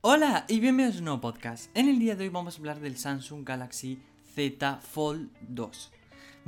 Hola y bienvenidos a un nuevo podcast. En el día de hoy vamos a hablar del Samsung Galaxy Z Fold 2.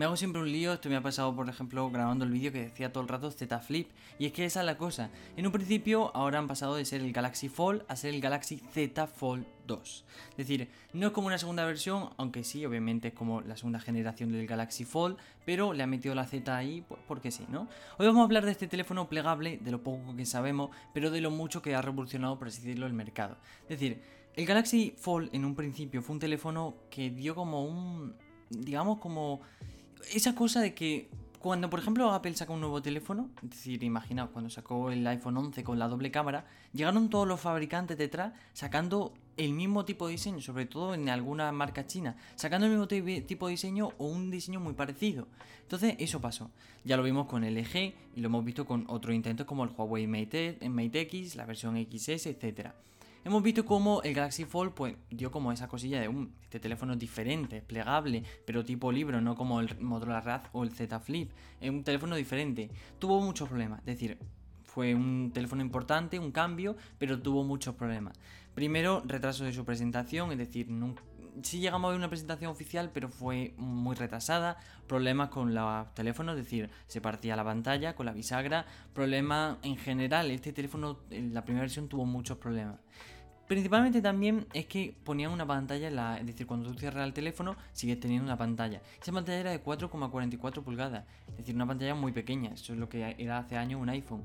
Me hago siempre un lío, esto me ha pasado por ejemplo grabando el vídeo que decía todo el rato Z Flip y es que esa es la cosa. En un principio ahora han pasado de ser el Galaxy Fold a ser el Galaxy Z Fold 2. Es decir, no es como una segunda versión, aunque sí, obviamente es como la segunda generación del Galaxy Fold, pero le han metido la Z ahí pues, porque sí, ¿no? Hoy vamos a hablar de este teléfono plegable, de lo poco que sabemos, pero de lo mucho que ha revolucionado, por así decirlo, el mercado. Es decir, el Galaxy Fold en un principio fue un teléfono que dio como un, digamos como esa cosa de que cuando, por ejemplo, Apple saca un nuevo teléfono, es decir, imaginaos, cuando sacó el iPhone 11 con la doble cámara, llegaron todos los fabricantes detrás sacando el mismo tipo de diseño, sobre todo en alguna marca china, sacando el mismo tipo de diseño o un diseño muy parecido. Entonces, eso pasó. Ya lo vimos con LG y lo hemos visto con otros intentos como el Huawei Mate, Mate X, la versión XS, etcétera hemos visto cómo el Galaxy Fold pues dio como esa cosilla de un este teléfono diferente, plegable, pero tipo libro, no como el Motorola Razr o el Z Flip. Es un teléfono diferente. Tuvo muchos problemas, es decir, fue un teléfono importante, un cambio, pero tuvo muchos problemas. Primero, retraso de su presentación, es decir, sí llegamos a ver una presentación oficial, pero fue muy retrasada. Problemas con los teléfonos, es decir, se partía la pantalla con la bisagra. Problemas en general, este teléfono, en la primera versión tuvo muchos problemas. Principalmente también es que ponían una pantalla, la, es decir, cuando tú cierras el teléfono sigues teniendo una pantalla. Esa pantalla era de 4,44 pulgadas, es decir, una pantalla muy pequeña, eso es lo que era hace años un iPhone.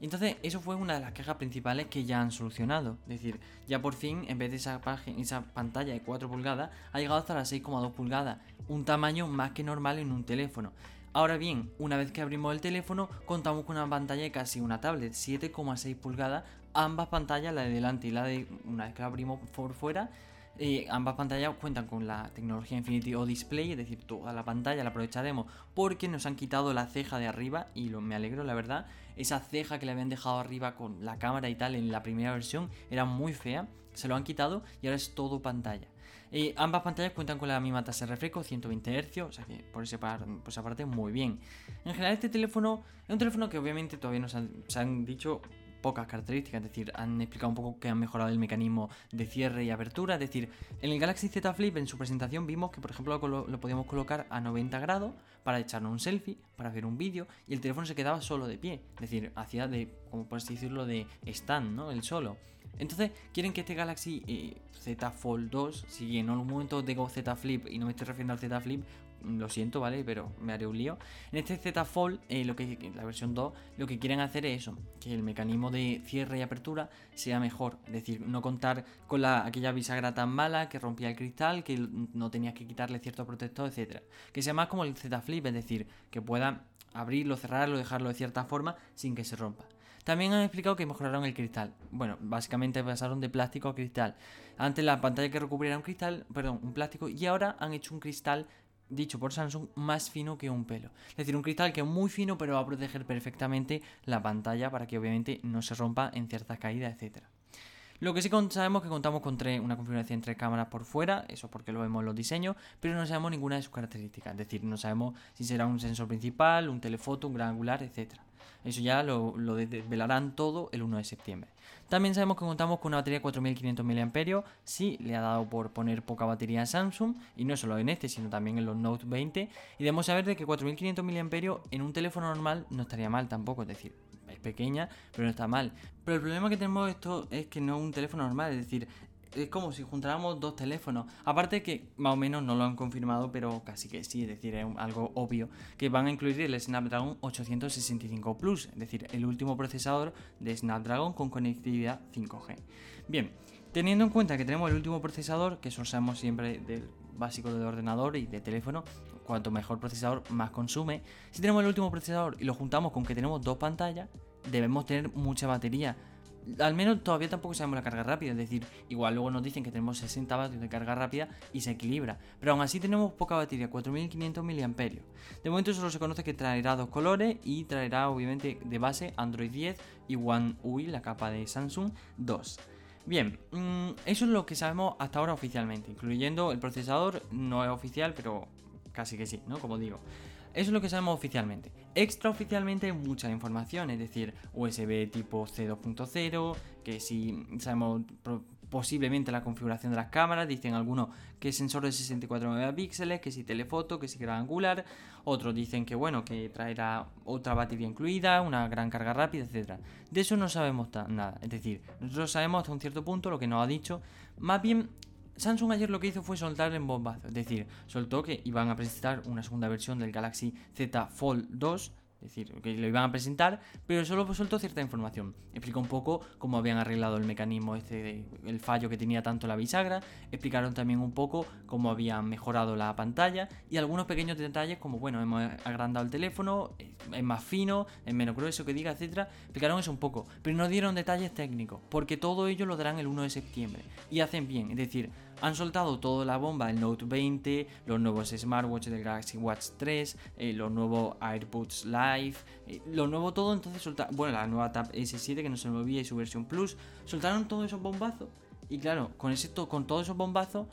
Y entonces eso fue una de las quejas principales que ya han solucionado. Es decir, ya por fin, en vez de esa, esa pantalla de 4 pulgadas, ha llegado hasta las 6,2 pulgadas, un tamaño más que normal en un teléfono. Ahora bien, una vez que abrimos el teléfono, contamos con una pantalla de casi una tablet, 7,6 pulgadas, ambas pantallas, la de delante y la de una vez que la abrimos por fuera, ambas pantallas cuentan con la tecnología Infinity O Display, es decir, toda la pantalla la aprovecharemos porque nos han quitado la ceja de arriba y lo, me alegro, la verdad. Esa ceja que le habían dejado arriba con la cámara y tal en la primera versión era muy fea, se lo han quitado y ahora es todo pantalla. Ambas pantallas cuentan con la misma tasa de refresco, 120 Hz, o sea que por, ese esa parte muy bien. En general este teléfono es un teléfono que obviamente todavía nos han dicho pocas características, es decir, han explicado un poco que han mejorado el mecanismo de cierre y apertura, es decir, en el Galaxy Z Flip en su presentación vimos que por ejemplo lo, podíamos colocar a 90 grados para echarnos un selfie, para ver un vídeo y el teléfono se quedaba solo de pie, es decir, hacía de, como puedes decirlo, de stand, ¿no? El solo. Entonces, quieren que este Galaxy eh, Z Fold 2, si en algún momento digo Z Flip y no me estoy refiriendo al Z Flip, lo siento, ¿vale? Pero me haré un lío. En este Z Fold, eh, lo que, la versión 2, lo que quieren hacer es eso, que el mecanismo de cierre y apertura sea mejor. Es decir, no contar con la, aquella bisagra tan mala que rompía el cristal, que no tenías que quitarle cierto protector, etc. Que sea más como el Z Flip, es decir, que pueda abrirlo, cerrarlo, dejarlo de cierta forma sin que se rompa. También han explicado que mejoraron el cristal. Bueno, básicamente pasaron de plástico a cristal. Antes la pantalla que recubriera un cristal, perdón, un plástico, y ahora han hecho un cristal dicho por Samsung, más fino que un pelo. Es decir, un cristal que es muy fino, pero va a proteger perfectamente la pantalla para que obviamente no se rompa en ciertas caídas, etcétera. Lo que sí sabemos es que contamos con una configuración entre cámaras por fuera, eso porque lo vemos en los diseños, pero no sabemos ninguna de sus características. Es decir, no sabemos si será un sensor principal, un telefoto, un gran angular, etcétera. Eso ya lo, desvelarán todo el 1 de septiembre. También sabemos que contamos con una batería de 4500 mAh. Sí, le ha dado por poner poca batería a Samsung, y no solo en este, sino también en los Note 20. Y debemos saber de que 4500 mAh en un teléfono normal no estaría mal tampoco, es decir, es pequeña, pero no está mal. Pero el problema que tenemos esto es que no es un teléfono normal, es decir, es como si juntáramos dos teléfonos. Aparte que más o menos no lo han confirmado, pero casi que sí, es decir, es algo obvio, que van a incluir el Snapdragon 865 Plus, es decir, el último procesador de Snapdragon con conectividad 5G. Bien, teniendo en cuenta que tenemos el último procesador, que eso sabemos siempre del básico de ordenador y de teléfono, cuanto mejor procesador más consume. Si tenemos el último procesador y lo juntamos con que tenemos dos pantallas, debemos tener mucha batería al menos todavía tampoco sabemos la carga rápida, es decir, igual luego nos dicen que tenemos 60 vatios de carga rápida y se equilibra, pero aún así tenemos poca batería, 4500 mAh. De momento solo se conoce que traerá dos colores y traerá obviamente de base Android 10 y One UI, la capa de Samsung 2. Bien, mm, eso es lo que sabemos hasta ahora oficialmente, incluyendo el procesador, no es oficial, pero casi que sí, ¿no? Como digo. Eso es lo que sabemos oficialmente. Extraoficialmente hay mucha información, es decir, USB tipo C2.0, que si sabemos posiblemente la configuración de las cámaras, dicen algunos que sensor de 64 megapíxeles, que si telefoto, que si gran angular, otros dicen que bueno, que traerá otra batería incluida, una gran carga rápida, etcétera. De eso no sabemos nada, es decir, nosotros sabemos hasta un cierto punto lo que nos ha dicho, más bien Samsung ayer lo que hizo fue soltar en bombazo, es decir, soltó que iban a presentar una segunda versión del Galaxy Z Fold 2 es decir, que lo iban a presentar, pero solo soltó cierta información. Explicó un poco cómo habían arreglado el mecanismo este, el fallo que tenía tanto la bisagra. Explicaron también un poco cómo habían mejorado la pantalla y algunos pequeños detalles como, bueno, hemos agrandado el teléfono, es más fino, es menos grueso que diga, etcétera. Explicaron eso un poco, pero no dieron detalles técnicos, porque todo ello lo darán el 1 de septiembre. Y hacen bien, es decir, han soltado toda la bomba el Note 20, los nuevos smartwatch del Galaxy Watch 3, eh, los nuevos AirPods Live, eh, lo nuevo todo, entonces soltaron, bueno, la nueva Tab S7 que no se movía y su versión Plus, soltaron todos esos bombazos. Y claro, con, ese, con todos esos bombazos,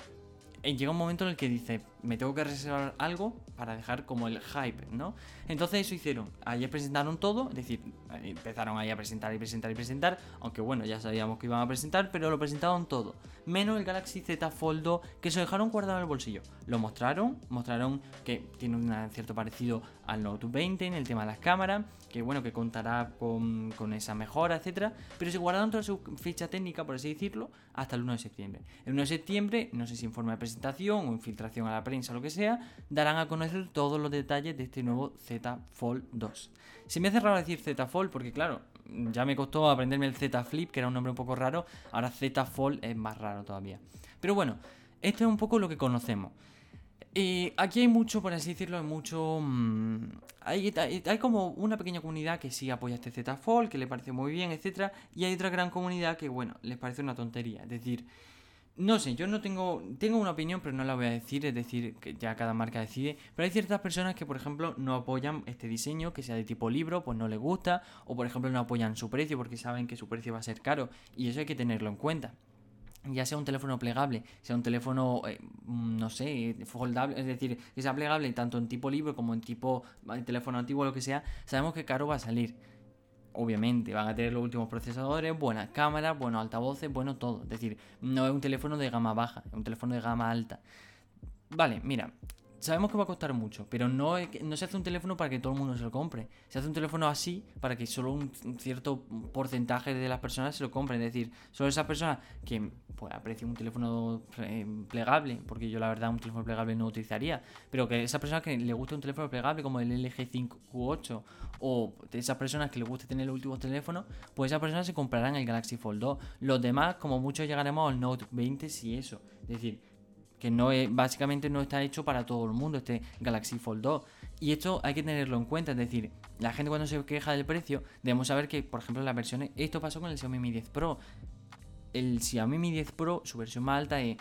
eh, llega un momento en el que dice, me tengo que reservar algo para dejar como el hype, ¿no? Entonces eso hicieron. Ayer presentaron todo, es decir, empezaron ahí a presentar y presentar y presentar, aunque bueno, ya sabíamos que iban a presentar, pero lo presentaron todo. Menos el Galaxy Z Fold 2, que se dejaron guardado en el bolsillo. Lo mostraron, mostraron que tiene un cierto parecido al Note 20 en el tema de las cámaras, que bueno, que contará con, con esa mejora, etcétera, pero se guardaron toda su ficha técnica, por así decirlo, hasta el 1 de septiembre. El 1 de septiembre, no sé si en forma de presentación o infiltración a la prensa o lo que sea, darán a conocer todos los detalles de este nuevo Z Fold 2. Se me hace raro decir Z Fold porque claro, ya me costó aprenderme el Z Flip, que era un nombre un poco raro, ahora Z Fold es más raro todavía. Pero bueno, esto es un poco lo que conocemos. Eh, aquí hay mucho, por así decirlo, hay mucho... Mm, hay, hay, como una pequeña comunidad que sí apoya este Z Fold, que le parece muy bien, etc. Y hay otra gran comunidad que, bueno, les parece una tontería. Es decir, no sé, yo no tengo. Tengo una opinión, pero no la voy a decir, es decir, que ya cada marca decide. Pero hay ciertas personas que, por ejemplo, no apoyan este diseño, que sea de tipo libro, pues no les gusta. O, por ejemplo, no apoyan su precio porque saben que su precio va a ser caro. Y eso hay que tenerlo en cuenta. Ya sea un teléfono plegable, sea un teléfono, eh, no sé, foldable, es decir, que sea plegable tanto en tipo libro como en tipo teléfono antiguo, lo que sea, sabemos que caro va a salir obviamente van a tener los últimos procesadores, buenas cámaras, buenos altavoces, bueno todo. Es decir, no es un teléfono de gama baja, es un teléfono de gama alta. Vale, mira, sabemos que va a costar mucho, pero no, no se hace un teléfono para que todo el mundo se lo compre. Se hace un teléfono así para que solo un cierto porcentaje de las personas se lo compren. Es decir, solo esas personas que pues, aprecian un teléfono eh, plegable, porque yo la verdad un teléfono plegable no utilizaría, pero que esas personas que le guste un teléfono plegable como el LG 5Q8 o de esas personas que les guste tener los últimos teléfonos, pues esas personas se comprarán el Galaxy Fold 2. Los demás, como muchos llegaremos al Note 20 si eso. Es decir, que no es, básicamente no está hecho para todo el mundo este Galaxy Fold 2. Y esto hay que tenerlo en cuenta, es decir, la gente cuando se queja del precio, debemos saber que, por ejemplo, las versiones, esto pasó con el Xiaomi Mi 10 Pro. El Xiaomi Mi 10 Pro, su versión más alta es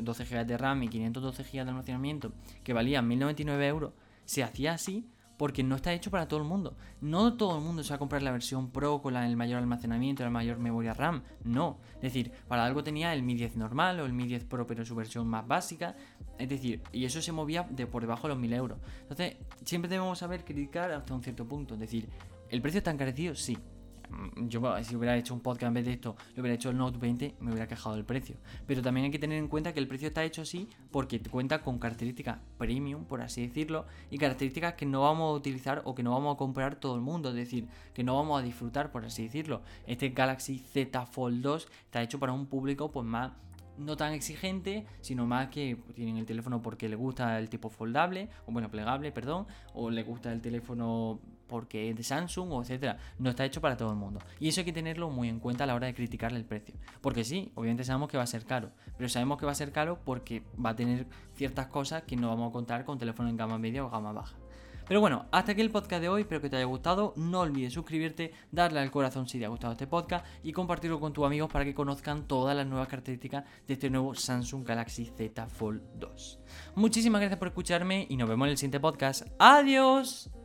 12 GB de RAM y 512 GB de almacenamiento, que valía 1099 euros, se hacía así porque no está hecho para todo el mundo. No todo el mundo se va a comprar la versión Pro con el mayor almacenamiento, la mayor memoria RAM. No. Es decir, para algo tenía el Mi 10 normal o el Mi 10 Pro, pero su versión más básica. Es decir, y eso se movía de por debajo de los 1000 euros. Entonces, siempre debemos saber criticar hasta un cierto punto. Es decir, ¿el precio está encarecido? Sí. Mm, yo si hubiera hecho un podcast en vez de esto, lo hubiera hecho el Note 20, me hubiera quejado del precio. Pero también hay que tener en cuenta que el precio está hecho así porque cuenta con características premium, por así decirlo, y características que no vamos a utilizar o que no vamos a comprar todo el mundo, es decir, que no vamos a disfrutar, por así decirlo. Este Galaxy Z Fold 2 está hecho para un público pues más no tan exigente, sino más que tienen el teléfono porque le gusta el tipo foldable, o bueno, plegable, perdón, o le gusta el teléfono porque es de Samsung o etcétera. No está hecho para todo el mundo. Y eso hay que tenerlo muy en cuenta a la hora de criticarle el precio. Porque sí, obviamente sabemos que va a ser caro. Pero sabemos que va a ser caro porque va a tener ciertas cosas que no vamos a contar con teléfono en gama media o gama baja. Pero bueno, hasta aquí el podcast de hoy, espero que te haya gustado. No olvides suscribirte, darle al corazón si te ha gustado este podcast y compartirlo con tus amigos para que conozcan todas las nuevas características de este nuevo Samsung Galaxy Z Fold 2. Muchísimas gracias por escucharme y nos vemos en el siguiente podcast. ¡Adiós!